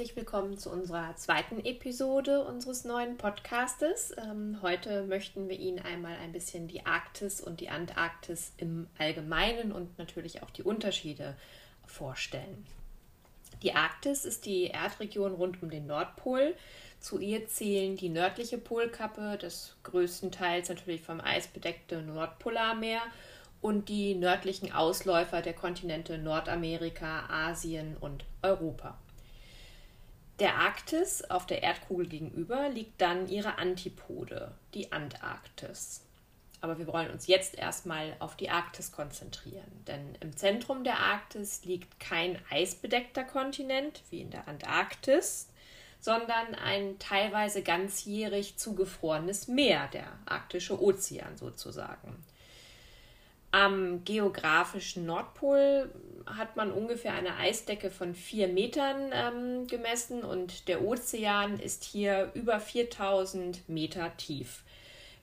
herzlich willkommen zu unserer zweiten Episode unseres neuen Podcastes. Ähm, heute möchten wir Ihnen einmal ein bisschen die Arktis und die Antarktis im Allgemeinen und natürlich auch die Unterschiede vorstellen. Die Arktis ist die Erdregion rund um den Nordpol. Zu ihr zählen die nördliche Polkappe, das größtenteils natürlich vom Eis bedeckte Nordpolarmeer und die nördlichen Ausläufer der Kontinente Nordamerika, Asien und Europa. Der Arktis auf der Erdkugel gegenüber liegt dann ihre Antipode, die Antarktis. Aber wir wollen uns jetzt erstmal auf die Arktis konzentrieren, denn im Zentrum der Arktis liegt kein eisbedeckter Kontinent wie in der Antarktis, sondern ein teilweise ganzjährig zugefrorenes Meer, der arktische Ozean sozusagen. Am geografischen Nordpol hat man ungefähr eine Eisdecke von vier Metern ähm, gemessen und der Ozean ist hier über 4000 Meter tief.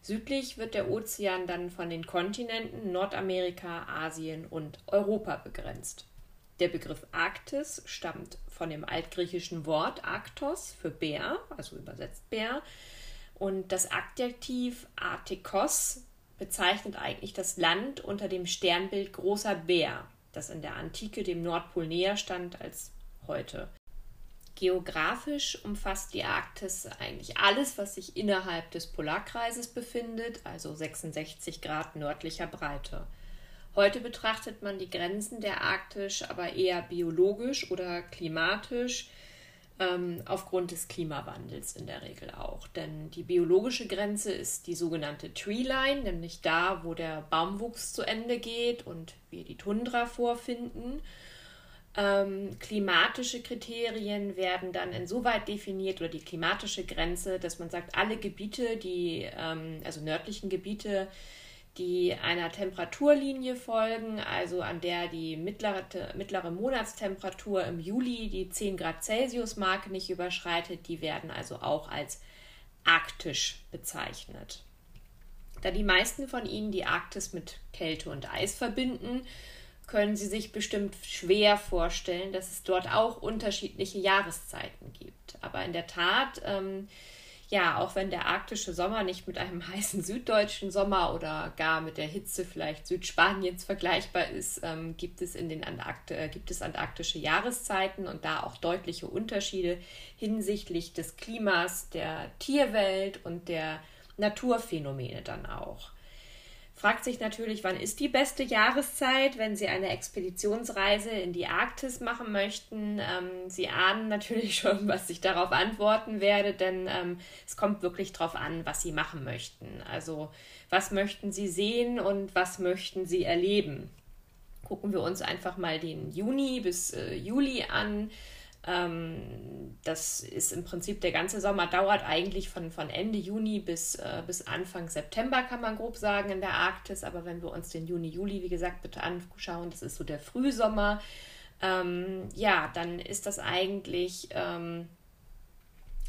Südlich wird der Ozean dann von den Kontinenten Nordamerika, Asien und Europa begrenzt. Der Begriff Arktis stammt von dem altgriechischen Wort Arktos für Bär, also übersetzt Bär, und das Adjektiv Artikos bezeichnet eigentlich das Land unter dem Sternbild Großer Bär, das in der Antike dem Nordpol näher stand als heute. Geografisch umfasst die Arktis eigentlich alles, was sich innerhalb des Polarkreises befindet, also 66 Grad nördlicher Breite. Heute betrachtet man die Grenzen der Arktis aber eher biologisch oder klimatisch, ähm, aufgrund des Klimawandels in der Regel auch. Denn die biologische Grenze ist die sogenannte Tree Line, nämlich da, wo der Baumwuchs zu Ende geht und wir die Tundra vorfinden. Ähm, klimatische Kriterien werden dann insoweit definiert oder die klimatische Grenze, dass man sagt, alle Gebiete, die, ähm, also nördlichen Gebiete, die einer Temperaturlinie folgen, also an der die mittlere, mittlere Monatstemperatur im Juli die 10 Grad Celsius Marke nicht überschreitet, die werden also auch als arktisch bezeichnet. Da die meisten von Ihnen die Arktis mit Kälte und Eis verbinden, können Sie sich bestimmt schwer vorstellen, dass es dort auch unterschiedliche Jahreszeiten gibt. Aber in der Tat ähm, ja, auch wenn der arktische Sommer nicht mit einem heißen süddeutschen Sommer oder gar mit der Hitze vielleicht Südspaniens vergleichbar ist, ähm, gibt, es in den Antarkt äh, gibt es antarktische Jahreszeiten und da auch deutliche Unterschiede hinsichtlich des Klimas, der Tierwelt und der Naturphänomene dann auch fragt sich natürlich, wann ist die beste Jahreszeit, wenn Sie eine Expeditionsreise in die Arktis machen möchten. Ähm, Sie ahnen natürlich schon, was ich darauf antworten werde, denn ähm, es kommt wirklich darauf an, was Sie machen möchten. Also was möchten Sie sehen und was möchten Sie erleben. Gucken wir uns einfach mal den Juni bis äh, Juli an. Ähm, das ist im Prinzip der ganze Sommer, dauert eigentlich von, von Ende Juni bis, äh, bis Anfang September, kann man grob sagen, in der Arktis. Aber wenn wir uns den Juni, Juli, wie gesagt, bitte anschauen, das ist so der Frühsommer. Ähm, ja, dann ist das eigentlich ähm,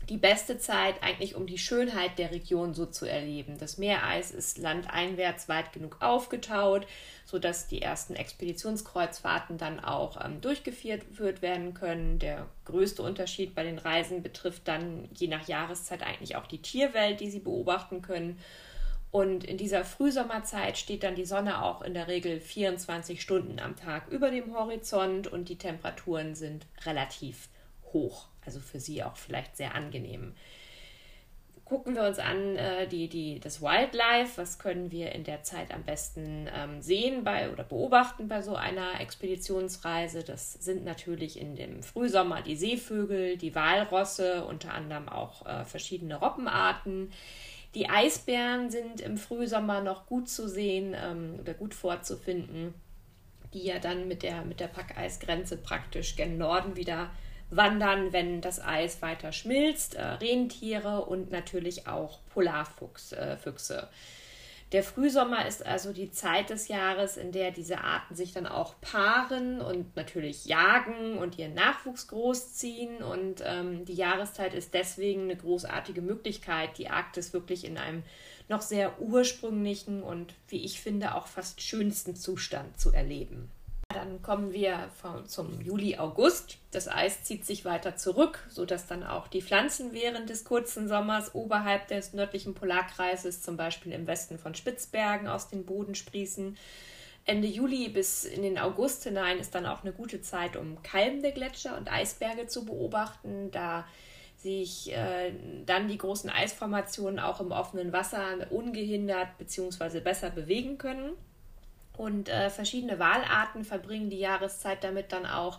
die beste Zeit eigentlich, um die Schönheit der Region so zu erleben. Das Meereis ist landeinwärts weit genug aufgetaut, sodass die ersten Expeditionskreuzfahrten dann auch ähm, durchgeführt werden können. Der größte Unterschied bei den Reisen betrifft dann je nach Jahreszeit eigentlich auch die Tierwelt, die sie beobachten können. Und in dieser Frühsommerzeit steht dann die Sonne auch in der Regel 24 Stunden am Tag über dem Horizont und die Temperaturen sind relativ hoch. Also für sie auch vielleicht sehr angenehm. Gucken wir uns an äh, die, die, das Wildlife, was können wir in der Zeit am besten ähm, sehen bei oder beobachten bei so einer Expeditionsreise. Das sind natürlich in dem Frühsommer die Seevögel, die Walrosse, unter anderem auch äh, verschiedene Robbenarten. Die Eisbären sind im Frühsommer noch gut zu sehen ähm, oder gut vorzufinden, die ja dann mit der, mit der Packeisgrenze praktisch gen Norden wieder wandern, wenn das Eis weiter schmilzt, äh, Rentiere und natürlich auch Polarfüchse. Äh, der Frühsommer ist also die Zeit des Jahres, in der diese Arten sich dann auch paaren und natürlich jagen und ihren Nachwuchs großziehen. Und ähm, die Jahreszeit ist deswegen eine großartige Möglichkeit, die Arktis wirklich in einem noch sehr ursprünglichen und, wie ich finde, auch fast schönsten Zustand zu erleben. Dann kommen wir vom, zum Juli, August. Das Eis zieht sich weiter zurück, sodass dann auch die Pflanzen während des kurzen Sommers oberhalb des nördlichen Polarkreises, zum Beispiel im Westen von Spitzbergen, aus dem Boden sprießen. Ende Juli bis in den August hinein ist dann auch eine gute Zeit, um kalmende Gletscher und Eisberge zu beobachten, da sich äh, dann die großen Eisformationen auch im offenen Wasser ungehindert bzw. besser bewegen können. Und äh, verschiedene Walarten verbringen die Jahreszeit damit dann auch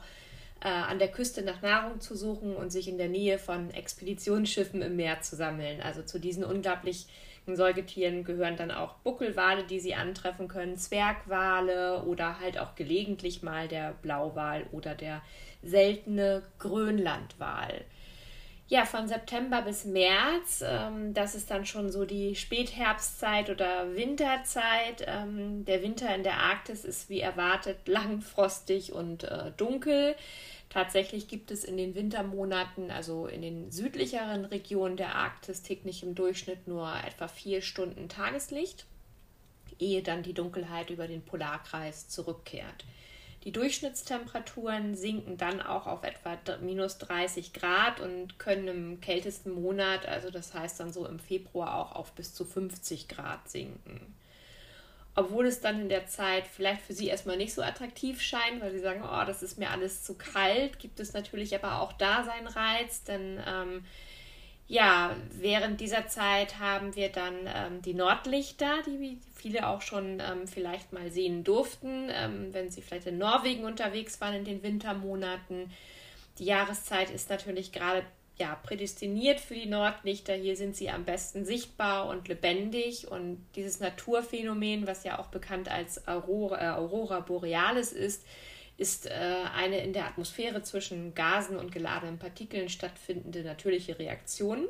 äh, an der Küste nach Nahrung zu suchen und sich in der Nähe von Expeditionsschiffen im Meer zu sammeln. Also zu diesen unglaublichen Säugetieren gehören dann auch Buckelwale, die sie antreffen können, Zwergwale oder halt auch gelegentlich mal der Blauwal oder der seltene Grönlandwal ja, von September bis März, ähm, das ist dann schon so die Spätherbstzeit oder Winterzeit. Ähm, der Winter in der Arktis ist wie erwartet lang, frostig und äh, dunkel. Tatsächlich gibt es in den Wintermonaten, also in den südlicheren Regionen der Arktis, täglich im Durchschnitt nur etwa vier Stunden Tageslicht, ehe dann die Dunkelheit über den Polarkreis zurückkehrt. Die Durchschnittstemperaturen sinken dann auch auf etwa minus 30 Grad und können im kältesten Monat, also das heißt dann so im Februar, auch auf bis zu 50 Grad sinken. Obwohl es dann in der Zeit vielleicht für sie erstmal nicht so attraktiv scheint, weil sie sagen, oh, das ist mir alles zu kalt, gibt es natürlich aber auch da seinen Reiz, denn ähm, ja, während dieser Zeit haben wir dann ähm, die Nordlichter, die viele auch schon ähm, vielleicht mal sehen durften, ähm, wenn sie vielleicht in Norwegen unterwegs waren in den Wintermonaten. Die Jahreszeit ist natürlich gerade ja, prädestiniert für die Nordlichter. Hier sind sie am besten sichtbar und lebendig. Und dieses Naturphänomen, was ja auch bekannt als Aurora, äh, Aurora Borealis ist, ist äh, eine in der Atmosphäre zwischen Gasen und geladenen Partikeln stattfindende natürliche Reaktion.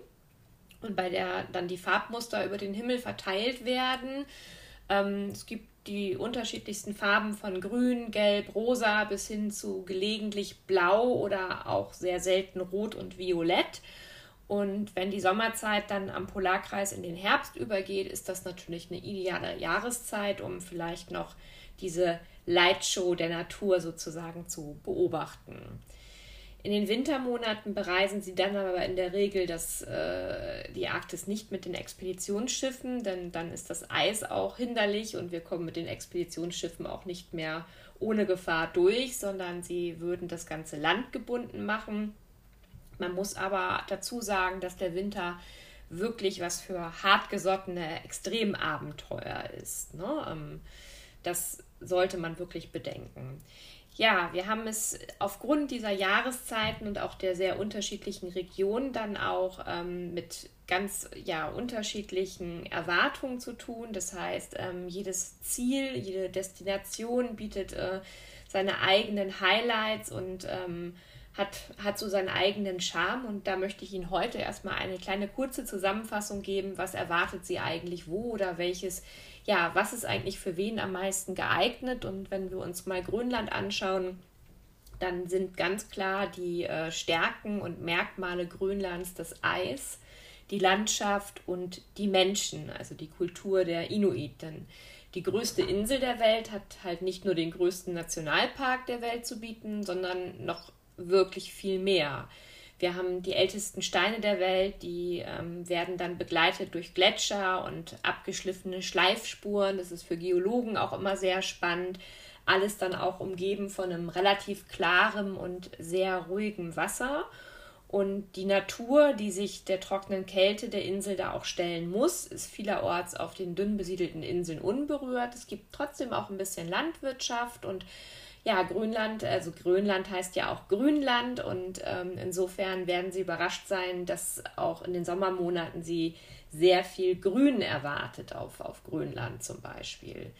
Und bei der dann die Farbmuster über den Himmel verteilt werden. Ähm, es gibt die unterschiedlichsten Farben von grün, gelb, rosa bis hin zu gelegentlich blau oder auch sehr selten rot und violett. Und wenn die Sommerzeit dann am Polarkreis in den Herbst übergeht, ist das natürlich eine ideale Jahreszeit, um vielleicht noch diese Lightshow der Natur sozusagen zu beobachten. In den Wintermonaten bereisen sie dann aber in der Regel das, äh, die Arktis nicht mit den Expeditionsschiffen, denn dann ist das Eis auch hinderlich und wir kommen mit den Expeditionsschiffen auch nicht mehr ohne Gefahr durch, sondern sie würden das ganze Land gebunden machen. Man muss aber dazu sagen, dass der Winter wirklich was für hartgesottene Extremabenteuer ist. Ne? Ähm, das sollte man wirklich bedenken. Ja, wir haben es aufgrund dieser Jahreszeiten und auch der sehr unterschiedlichen Regionen dann auch ähm, mit ganz ja, unterschiedlichen Erwartungen zu tun. Das heißt, ähm, jedes Ziel, jede Destination bietet äh, seine eigenen Highlights und ähm, hat, hat so seinen eigenen Charme. Und da möchte ich Ihnen heute erstmal eine kleine kurze Zusammenfassung geben, was erwartet Sie eigentlich wo oder welches ja, was ist eigentlich für wen am meisten geeignet? Und wenn wir uns mal Grönland anschauen, dann sind ganz klar die äh, Stärken und Merkmale Grönlands das Eis, die Landschaft und die Menschen, also die Kultur der Inuiten. Die größte Insel der Welt hat halt nicht nur den größten Nationalpark der Welt zu bieten, sondern noch wirklich viel mehr. Wir haben die ältesten Steine der Welt, die ähm, werden dann begleitet durch Gletscher und abgeschliffene Schleifspuren. Das ist für Geologen auch immer sehr spannend. Alles dann auch umgeben von einem relativ klarem und sehr ruhigem Wasser. Und die Natur, die sich der trockenen Kälte der Insel da auch stellen muss, ist vielerorts auf den dünn besiedelten Inseln unberührt. Es gibt trotzdem auch ein bisschen Landwirtschaft und ja, Grönland, also Grönland heißt ja auch Grünland und ähm, insofern werden Sie überrascht sein, dass auch in den Sommermonaten Sie sehr viel Grün erwartet auf, auf Grönland zum Beispiel.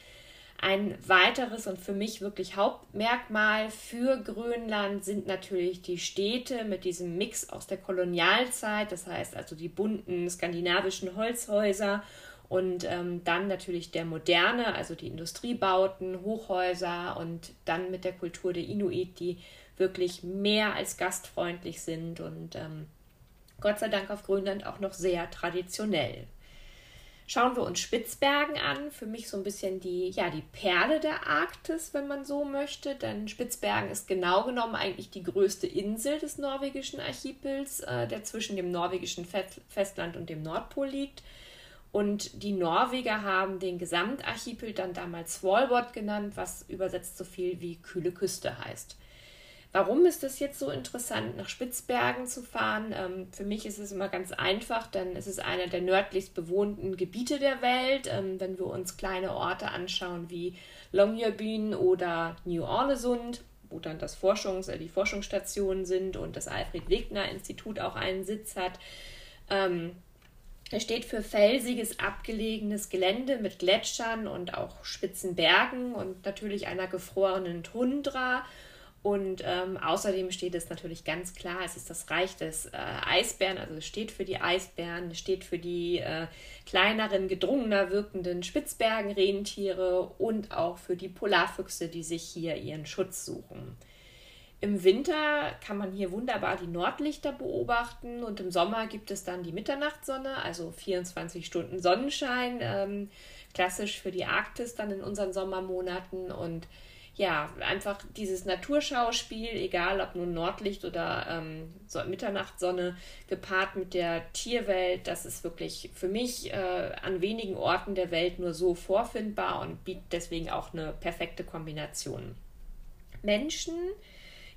Ein weiteres und für mich wirklich Hauptmerkmal für Grönland sind natürlich die Städte mit diesem Mix aus der Kolonialzeit, das heißt also die bunten skandinavischen Holzhäuser und ähm, dann natürlich der moderne, also die Industriebauten, Hochhäuser und dann mit der Kultur der Inuit, die wirklich mehr als gastfreundlich sind und ähm, Gott sei Dank auf Grönland auch noch sehr traditionell. Schauen wir uns Spitzbergen an, für mich so ein bisschen die, ja, die Perle der Arktis, wenn man so möchte, denn Spitzbergen ist genau genommen eigentlich die größte Insel des norwegischen Archipels, äh, der zwischen dem norwegischen Festland und dem Nordpol liegt. Und die Norweger haben den Gesamtarchipel dann damals Svalbard genannt, was übersetzt so viel wie kühle Küste heißt. Warum ist es jetzt so interessant, nach Spitzbergen zu fahren? Ähm, für mich ist es immer ganz einfach, denn es ist einer der nördlichst bewohnten Gebiete der Welt. Ähm, wenn wir uns kleine Orte anschauen wie Longyearbyen oder New Orleans, wo dann das Forschungs-, äh, die Forschungsstationen sind und das Alfred-Wegener-Institut auch einen Sitz hat. Ähm, er steht für felsiges, abgelegenes Gelände mit Gletschern und auch spitzen Bergen und natürlich einer gefrorenen Tundra und ähm, außerdem steht es natürlich ganz klar, es ist das Reich des äh, Eisbären, also es steht für die Eisbären, es steht für die äh, kleineren, gedrungener wirkenden Spitzbergenrentiere und auch für die Polarfüchse, die sich hier ihren Schutz suchen. Im Winter kann man hier wunderbar die Nordlichter beobachten und im Sommer gibt es dann die Mitternachtssonne, also 24 Stunden Sonnenschein, ähm, klassisch für die Arktis dann in unseren Sommermonaten und ja, einfach dieses Naturschauspiel, egal ob nun Nordlicht oder ähm, so Mitternachtssonne, gepaart mit der Tierwelt, das ist wirklich für mich äh, an wenigen Orten der Welt nur so vorfindbar und bietet deswegen auch eine perfekte Kombination. Menschen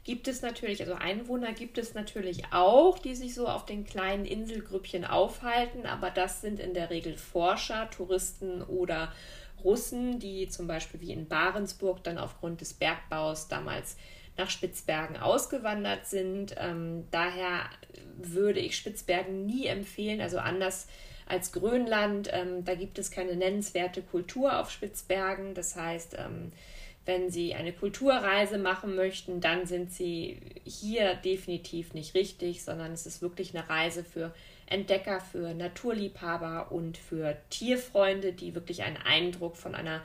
gibt es natürlich, also Einwohner gibt es natürlich auch, die sich so auf den kleinen Inselgrüppchen aufhalten, aber das sind in der Regel Forscher, Touristen oder Russen, die zum Beispiel wie in Barentsburg dann aufgrund des Bergbaus damals nach Spitzbergen ausgewandert sind. Ähm, daher würde ich Spitzbergen nie empfehlen, also anders als Grönland. Ähm, da gibt es keine nennenswerte Kultur auf Spitzbergen. Das heißt, ähm, wenn Sie eine Kulturreise machen möchten, dann sind Sie hier definitiv nicht richtig, sondern es ist wirklich eine Reise für Entdecker, für Naturliebhaber und für Tierfreunde, die wirklich einen Eindruck von einer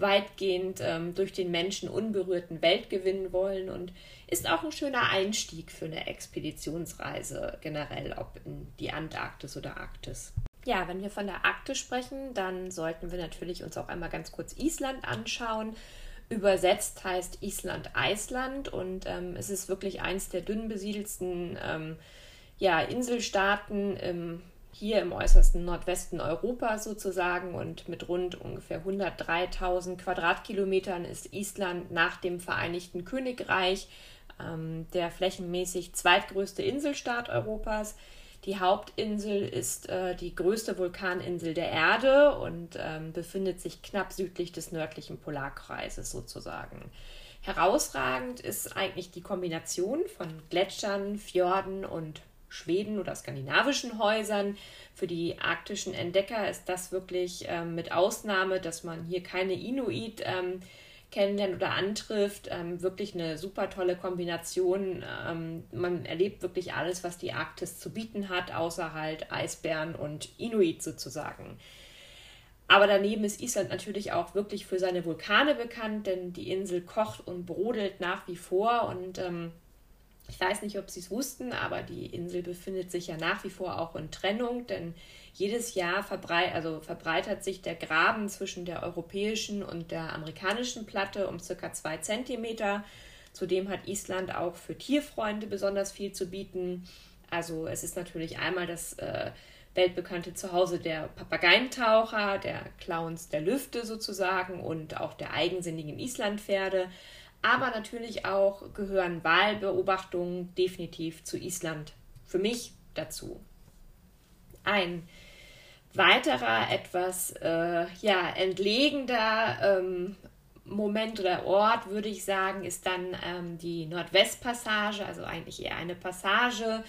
weitgehend ähm, durch den Menschen unberührten Welt gewinnen wollen und ist auch ein schöner Einstieg für eine Expeditionsreise generell, ob in die Antarktis oder Arktis. Ja, wenn wir von der Arktis sprechen, dann sollten wir natürlich uns auch einmal ganz kurz Island anschauen. Übersetzt heißt Island Eisland und ähm, es ist wirklich eins der dünn besiedelsten ähm, ja, Inselstaaten im, hier im äußersten Nordwesten Europas sozusagen und mit rund ungefähr 103.000 Quadratkilometern ist Island nach dem Vereinigten Königreich ähm, der flächenmäßig zweitgrößte Inselstaat Europas. Die Hauptinsel ist äh, die größte Vulkaninsel der Erde und ähm, befindet sich knapp südlich des nördlichen Polarkreises sozusagen. Herausragend ist eigentlich die Kombination von Gletschern, Fjorden und Schweden oder skandinavischen Häusern. Für die arktischen Entdecker ist das wirklich ähm, mit Ausnahme, dass man hier keine Inuit ähm, kennenlernt oder antrifft, ähm, wirklich eine super tolle Kombination. Ähm, man erlebt wirklich alles, was die Arktis zu bieten hat, außer halt Eisbären und Inuit sozusagen. Aber daneben ist Island natürlich auch wirklich für seine Vulkane bekannt, denn die Insel kocht und brodelt nach wie vor und ähm, ich weiß nicht, ob Sie es wussten, aber die Insel befindet sich ja nach wie vor auch in Trennung, denn jedes Jahr verbrei also verbreitert sich der Graben zwischen der europäischen und der amerikanischen Platte um circa zwei Zentimeter. Zudem hat Island auch für Tierfreunde besonders viel zu bieten. Also es ist natürlich einmal das äh, weltbekannte Zuhause der Papageientaucher, der Clowns der Lüfte sozusagen und auch der eigensinnigen Islandpferde. Aber natürlich auch gehören Wahlbeobachtungen definitiv zu Island für mich dazu. Ein weiterer, etwas äh, ja, entlegender ähm, Moment oder Ort, würde ich sagen, ist dann ähm, die Nordwestpassage, also eigentlich eher eine Passage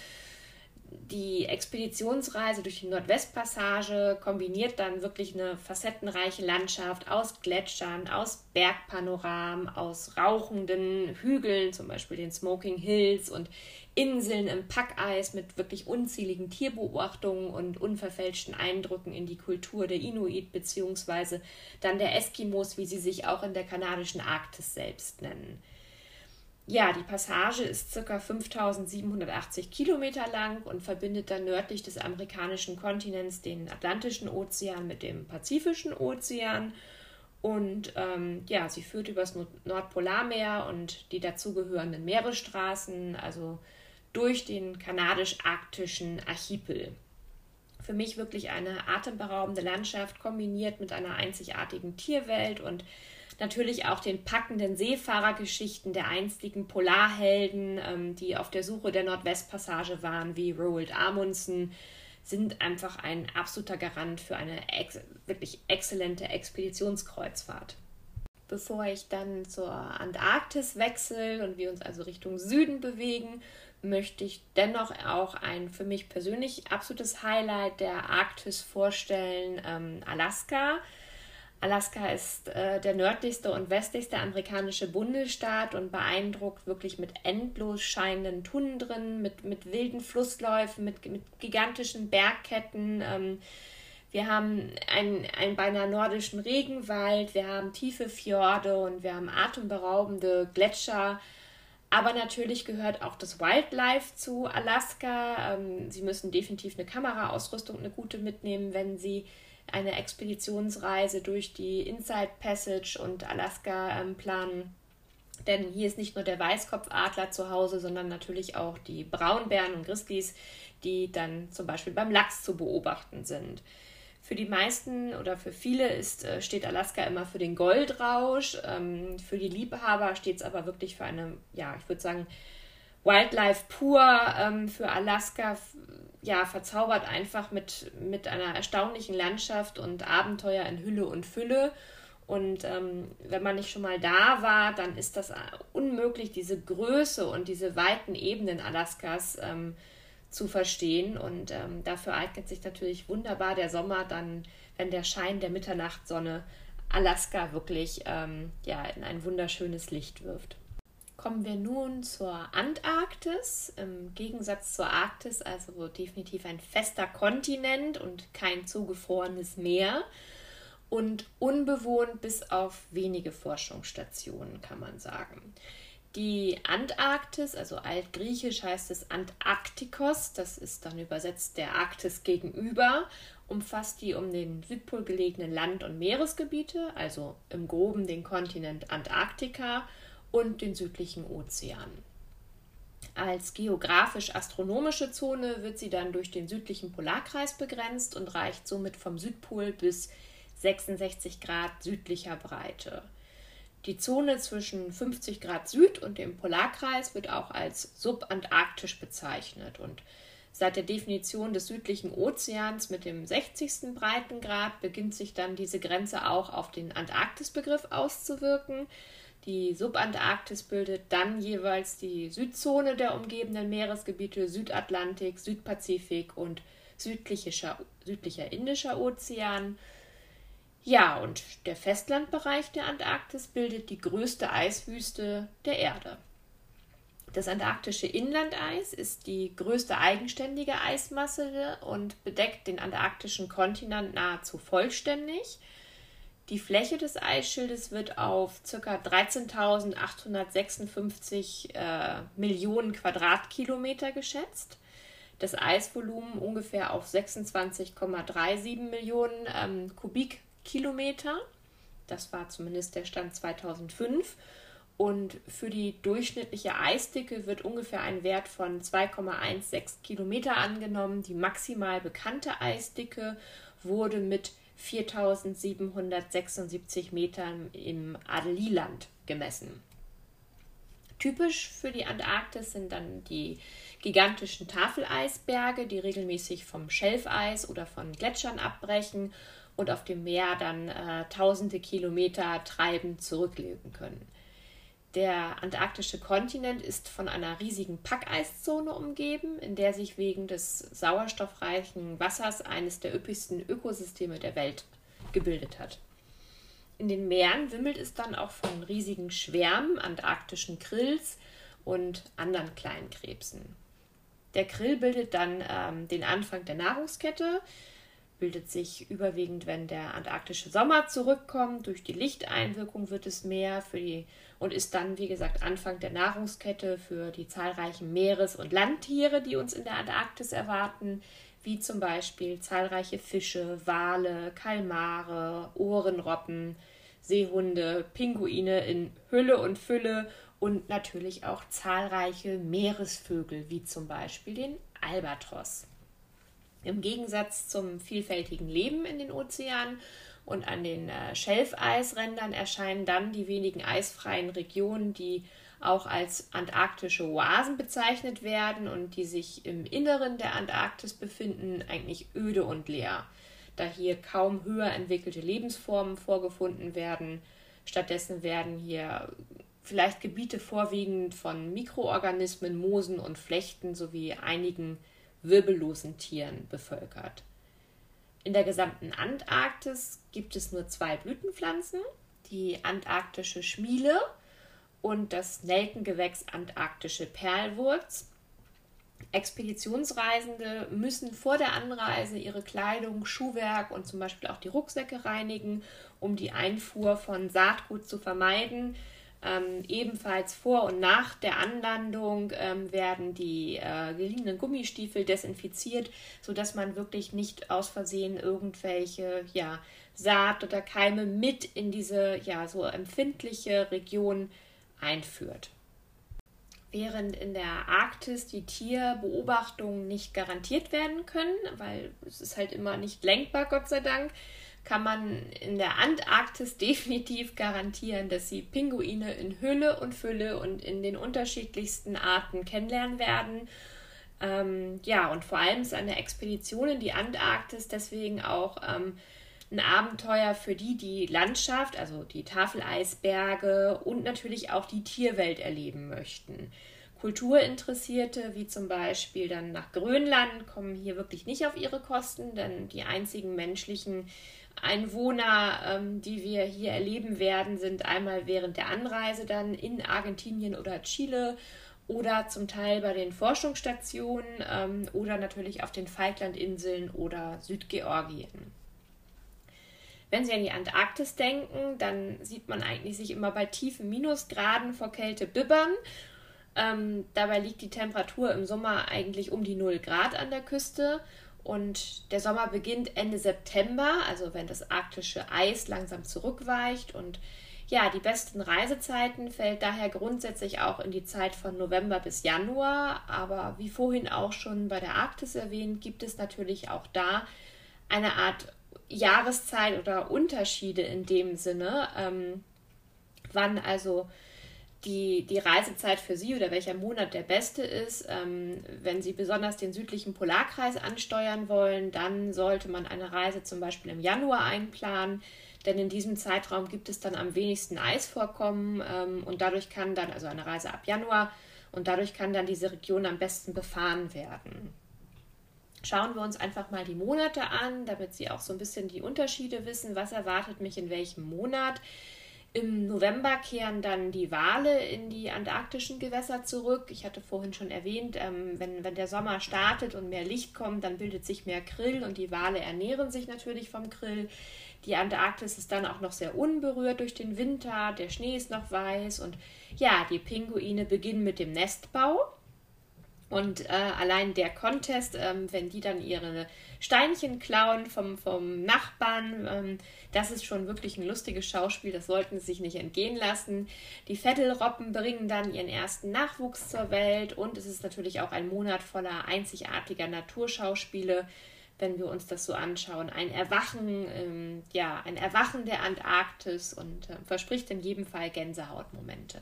die Expeditionsreise durch die Nordwestpassage kombiniert dann wirklich eine facettenreiche Landschaft aus Gletschern, aus Bergpanoramen, aus rauchenden Hügeln, zum Beispiel den Smoking Hills und Inseln im Packeis mit wirklich unzähligen Tierbeobachtungen und unverfälschten Eindrücken in die Kultur der Inuit bzw. dann der Eskimos, wie sie sich auch in der kanadischen Arktis selbst nennen. Ja, die Passage ist ca. 5780 Kilometer lang und verbindet dann nördlich des amerikanischen Kontinents den Atlantischen Ozean mit dem Pazifischen Ozean. Und ähm, ja, sie führt übers Nordpolarmeer und die dazugehörenden Meeresstraßen, also durch den kanadisch-arktischen Archipel. Für mich wirklich eine atemberaubende Landschaft kombiniert mit einer einzigartigen Tierwelt und natürlich auch den packenden Seefahrergeschichten der einstigen Polarhelden, ähm, die auf der Suche der Nordwestpassage waren, wie Roald Amundsen, sind einfach ein absoluter Garant für eine ex wirklich exzellente Expeditionskreuzfahrt. Bevor ich dann zur Antarktis wechsle und wir uns also Richtung Süden bewegen, möchte ich dennoch auch ein für mich persönlich absolutes Highlight der Arktis vorstellen, ähm, Alaska. Alaska ist äh, der nördlichste und westlichste amerikanische Bundesstaat und beeindruckt wirklich mit endlos scheinenden Tundren, mit, mit wilden Flussläufen, mit, mit gigantischen Bergketten. Ähm, wir haben einen, einen beinahe nordischen Regenwald, wir haben tiefe Fjorde und wir haben atemberaubende Gletscher. Aber natürlich gehört auch das Wildlife zu Alaska. Ähm, Sie müssen definitiv eine Kameraausrüstung, eine gute mitnehmen, wenn Sie eine Expeditionsreise durch die Inside Passage und Alaska ähm, planen. Denn hier ist nicht nur der Weißkopfadler zu Hause, sondern natürlich auch die Braunbären und Grizzlies, die dann zum Beispiel beim Lachs zu beobachten sind. Für die meisten oder für viele ist, äh, steht Alaska immer für den Goldrausch. Ähm, für die Liebhaber steht es aber wirklich für eine, ja, ich würde sagen, Wildlife pur ähm, für Alaska ja, verzaubert einfach mit, mit einer erstaunlichen Landschaft und Abenteuer in Hülle und Fülle. Und ähm, wenn man nicht schon mal da war, dann ist das unmöglich, diese Größe und diese weiten Ebenen Alaskas ähm, zu verstehen. Und ähm, dafür eignet sich natürlich wunderbar der Sommer, dann, wenn der Schein der Mitternachtssonne Alaska wirklich ähm, ja, in ein wunderschönes Licht wirft. Kommen wir nun zur Antarktis. Im Gegensatz zur Arktis, also definitiv ein fester Kontinent und kein zugefrorenes Meer und unbewohnt bis auf wenige Forschungsstationen, kann man sagen. Die Antarktis, also altgriechisch heißt es Antarktikos, das ist dann übersetzt der Arktis gegenüber, umfasst die um den Südpol gelegenen Land- und Meeresgebiete, also im groben den Kontinent Antarktika und den südlichen Ozean. Als geografisch-astronomische Zone wird sie dann durch den südlichen Polarkreis begrenzt und reicht somit vom Südpol bis 66 Grad südlicher Breite. Die Zone zwischen 50 Grad Süd und dem Polarkreis wird auch als subantarktisch bezeichnet und seit der Definition des südlichen Ozeans mit dem 60. Breitengrad beginnt sich dann diese Grenze auch auf den Antarktisbegriff auszuwirken. Die Subantarktis bildet dann jeweils die Südzone der umgebenden Meeresgebiete Südatlantik, Südpazifik und südlicher, südlicher Indischer Ozean. Ja, und der Festlandbereich der Antarktis bildet die größte Eiswüste der Erde. Das antarktische Inlandeis ist die größte eigenständige Eismasse und bedeckt den antarktischen Kontinent nahezu vollständig. Die Fläche des Eisschildes wird auf ca. 13.856 äh, Millionen Quadratkilometer geschätzt. Das Eisvolumen ungefähr auf 26,37 Millionen ähm, Kubikkilometer. Das war zumindest der Stand 2005. Und für die durchschnittliche Eisdicke wird ungefähr ein Wert von 2,16 Kilometer angenommen. Die maximal bekannte Eisdicke wurde mit 4776 Metern im Adeliland gemessen. Typisch für die Antarktis sind dann die gigantischen Tafeleisberge, die regelmäßig vom Schelfeis oder von Gletschern abbrechen und auf dem Meer dann äh, tausende Kilometer treibend zurücklegen können. Der antarktische Kontinent ist von einer riesigen Packeiszone umgeben, in der sich wegen des sauerstoffreichen Wassers eines der üppigsten Ökosysteme der Welt gebildet hat. In den Meeren wimmelt es dann auch von riesigen Schwärmen antarktischen Krills und anderen kleinen Krebsen. Der Krill bildet dann ähm, den Anfang der Nahrungskette, bildet sich überwiegend, wenn der antarktische Sommer zurückkommt. Durch die Lichteinwirkung wird es mehr für die und ist dann, wie gesagt, Anfang der Nahrungskette für die zahlreichen Meeres- und Landtiere, die uns in der Antarktis erwarten, wie zum Beispiel zahlreiche Fische, Wale, Kalmare, Ohrenroppen, Seehunde, Pinguine in Hülle und Fülle und natürlich auch zahlreiche Meeresvögel, wie zum Beispiel den Albatros. Im Gegensatz zum vielfältigen Leben in den Ozeanen und an den äh, Schelfeisrändern erscheinen dann die wenigen eisfreien Regionen, die auch als antarktische Oasen bezeichnet werden und die sich im Inneren der Antarktis befinden, eigentlich öde und leer, da hier kaum höher entwickelte Lebensformen vorgefunden werden. Stattdessen werden hier vielleicht Gebiete vorwiegend von Mikroorganismen, Moosen und Flechten sowie einigen wirbellosen Tieren bevölkert. In der gesamten Antarktis gibt es nur zwei Blütenpflanzen, die antarktische Schmiele und das Nelkengewächs antarktische Perlwurz. Expeditionsreisende müssen vor der Anreise ihre Kleidung, Schuhwerk und zum Beispiel auch die Rucksäcke reinigen, um die Einfuhr von Saatgut zu vermeiden. Ähm, ebenfalls vor und nach der Anlandung ähm, werden die äh, geliehenen Gummistiefel desinfiziert, sodass man wirklich nicht aus Versehen irgendwelche ja, Saat oder Keime mit in diese ja so empfindliche Region einführt. Während in der Arktis die Tierbeobachtungen nicht garantiert werden können, weil es ist halt immer nicht lenkbar, Gott sei Dank, kann man in der Antarktis definitiv garantieren, dass sie Pinguine in Hülle und Fülle und in den unterschiedlichsten Arten kennenlernen werden. Ähm, ja, und vor allem ist eine Expedition in die Antarktis deswegen auch ähm, ein Abenteuer für die, die Landschaft, also die Tafeleisberge und natürlich auch die Tierwelt erleben möchten. Kulturinteressierte, wie zum Beispiel dann nach Grönland, kommen hier wirklich nicht auf ihre Kosten, denn die einzigen menschlichen Einwohner, ähm, die wir hier erleben werden, sind einmal während der Anreise dann in Argentinien oder Chile oder zum Teil bei den Forschungsstationen ähm, oder natürlich auf den Falklandinseln oder Südgeorgien. Wenn Sie an die Antarktis denken, dann sieht man eigentlich sich immer bei tiefen Minusgraden vor Kälte bibbern. Ähm, dabei liegt die Temperatur im Sommer eigentlich um die 0 Grad an der Küste und der Sommer beginnt Ende September, also wenn das arktische Eis langsam zurückweicht. Und ja, die besten Reisezeiten fällt daher grundsätzlich auch in die Zeit von November bis Januar. Aber wie vorhin auch schon bei der Arktis erwähnt, gibt es natürlich auch da eine Art Jahreszeit oder Unterschiede in dem Sinne, ähm, wann also die, die Reisezeit für Sie oder welcher Monat der beste ist. Ähm, wenn Sie besonders den südlichen Polarkreis ansteuern wollen, dann sollte man eine Reise zum Beispiel im Januar einplanen, denn in diesem Zeitraum gibt es dann am wenigsten Eisvorkommen ähm, und dadurch kann dann, also eine Reise ab Januar, und dadurch kann dann diese Region am besten befahren werden. Schauen wir uns einfach mal die Monate an, damit Sie auch so ein bisschen die Unterschiede wissen, was erwartet mich in welchem Monat. Im November kehren dann die Wale in die antarktischen Gewässer zurück. Ich hatte vorhin schon erwähnt, ähm, wenn, wenn der Sommer startet und mehr Licht kommt, dann bildet sich mehr Krill und die Wale ernähren sich natürlich vom Krill. Die Antarktis ist dann auch noch sehr unberührt durch den Winter, der Schnee ist noch weiß und ja, die Pinguine beginnen mit dem Nestbau. Und äh, allein der Contest, ähm, wenn die dann ihre Steinchen klauen vom, vom Nachbarn, ähm, das ist schon wirklich ein lustiges Schauspiel, das sollten sie sich nicht entgehen lassen. Die Vettelroppen bringen dann ihren ersten Nachwuchs zur Welt und es ist natürlich auch ein Monat voller einzigartiger Naturschauspiele, wenn wir uns das so anschauen. Ein Erwachen, ähm, ja, ein Erwachen der Antarktis und äh, verspricht in jedem Fall Gänsehautmomente.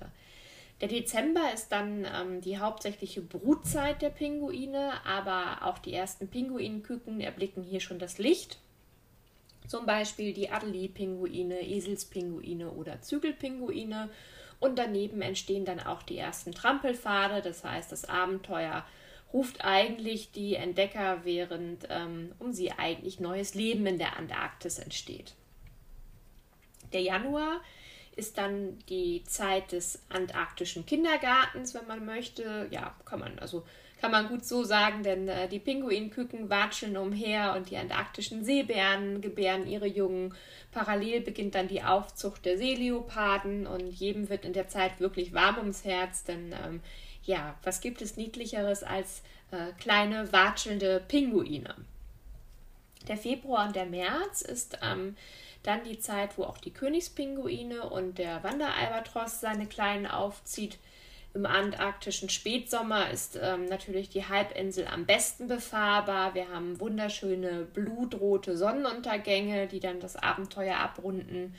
Der Dezember ist dann ähm, die hauptsächliche Brutzeit der Pinguine, aber auch die ersten Pinguinküken erblicken hier schon das Licht. Zum Beispiel die Adelie-Pinguine, Eselspinguine oder Zügelpinguine. Und daneben entstehen dann auch die ersten Trampelpfade, das heißt, das Abenteuer ruft eigentlich die Entdecker, während ähm, um sie eigentlich neues Leben in der Antarktis entsteht. Der Januar ist dann die Zeit des antarktischen Kindergartens, wenn man möchte. Ja, kann man also kann man gut so sagen, denn äh, die Pinguinküken watscheln umher und die antarktischen Seebären gebären ihre Jungen. Parallel beginnt dann die Aufzucht der Seeleoparden und jedem wird in der Zeit wirklich warm ums Herz, denn ähm, ja, was gibt es niedlicheres als äh, kleine watschelnde Pinguine? Der Februar und der März ist ähm, dann die Zeit, wo auch die Königspinguine und der Wanderalbatros seine Kleinen aufzieht. Im antarktischen Spätsommer ist ähm, natürlich die Halbinsel am besten befahrbar. Wir haben wunderschöne blutrote Sonnenuntergänge, die dann das Abenteuer abrunden.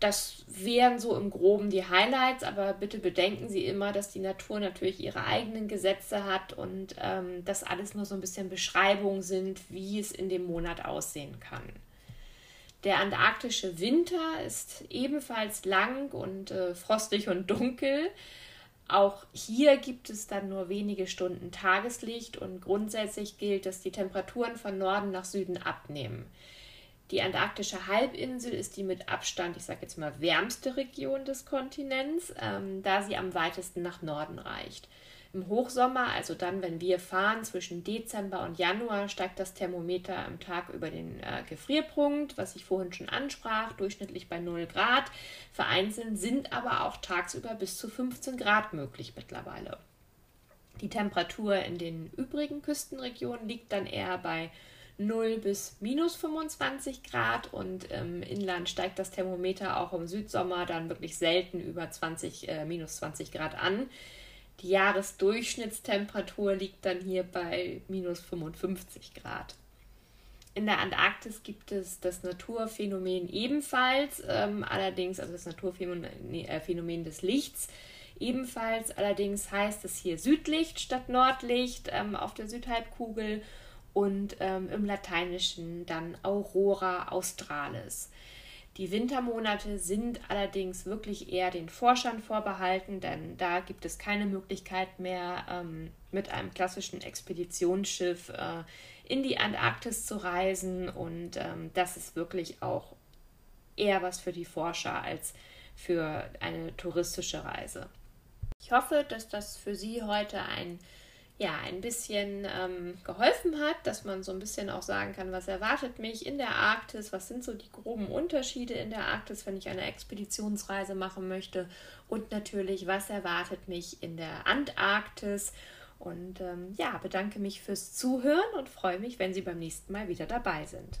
Das wären so im groben die Highlights, aber bitte bedenken Sie immer, dass die Natur natürlich ihre eigenen Gesetze hat und ähm, das alles nur so ein bisschen Beschreibungen sind, wie es in dem Monat aussehen kann. Der antarktische Winter ist ebenfalls lang und äh, frostig und dunkel. Auch hier gibt es dann nur wenige Stunden Tageslicht und grundsätzlich gilt, dass die Temperaturen von Norden nach Süden abnehmen. Die antarktische Halbinsel ist die mit Abstand, ich sage jetzt mal, wärmste Region des Kontinents, ähm, da sie am weitesten nach Norden reicht. Im Hochsommer, also dann, wenn wir fahren, zwischen Dezember und Januar, steigt das Thermometer am Tag über den äh, Gefrierpunkt, was ich vorhin schon ansprach, durchschnittlich bei 0 Grad. Vereinzelt sind aber auch tagsüber bis zu 15 Grad möglich mittlerweile. Die Temperatur in den übrigen Küstenregionen liegt dann eher bei 0 bis minus 25 Grad und im Inland steigt das Thermometer auch im Südsommer dann wirklich selten über 20, äh, minus 20 Grad an. Die Jahresdurchschnittstemperatur liegt dann hier bei minus 55 Grad. In der Antarktis gibt es das Naturphänomen ebenfalls, ähm, allerdings, also das Naturphänomen äh, des Lichts ebenfalls, allerdings heißt es hier Südlicht statt Nordlicht ähm, auf der Südhalbkugel und ähm, im Lateinischen dann Aurora Australis. Die Wintermonate sind allerdings wirklich eher den Forschern vorbehalten, denn da gibt es keine Möglichkeit mehr, ähm, mit einem klassischen Expeditionsschiff äh, in die Antarktis zu reisen. Und ähm, das ist wirklich auch eher was für die Forscher als für eine touristische Reise. Ich hoffe, dass das für Sie heute ein ja, ein bisschen ähm, geholfen hat, dass man so ein bisschen auch sagen kann, was erwartet mich in der Arktis, was sind so die groben Unterschiede in der Arktis, wenn ich eine Expeditionsreise machen möchte und natürlich, was erwartet mich in der Antarktis. Und ähm, ja, bedanke mich fürs Zuhören und freue mich, wenn Sie beim nächsten Mal wieder dabei sind.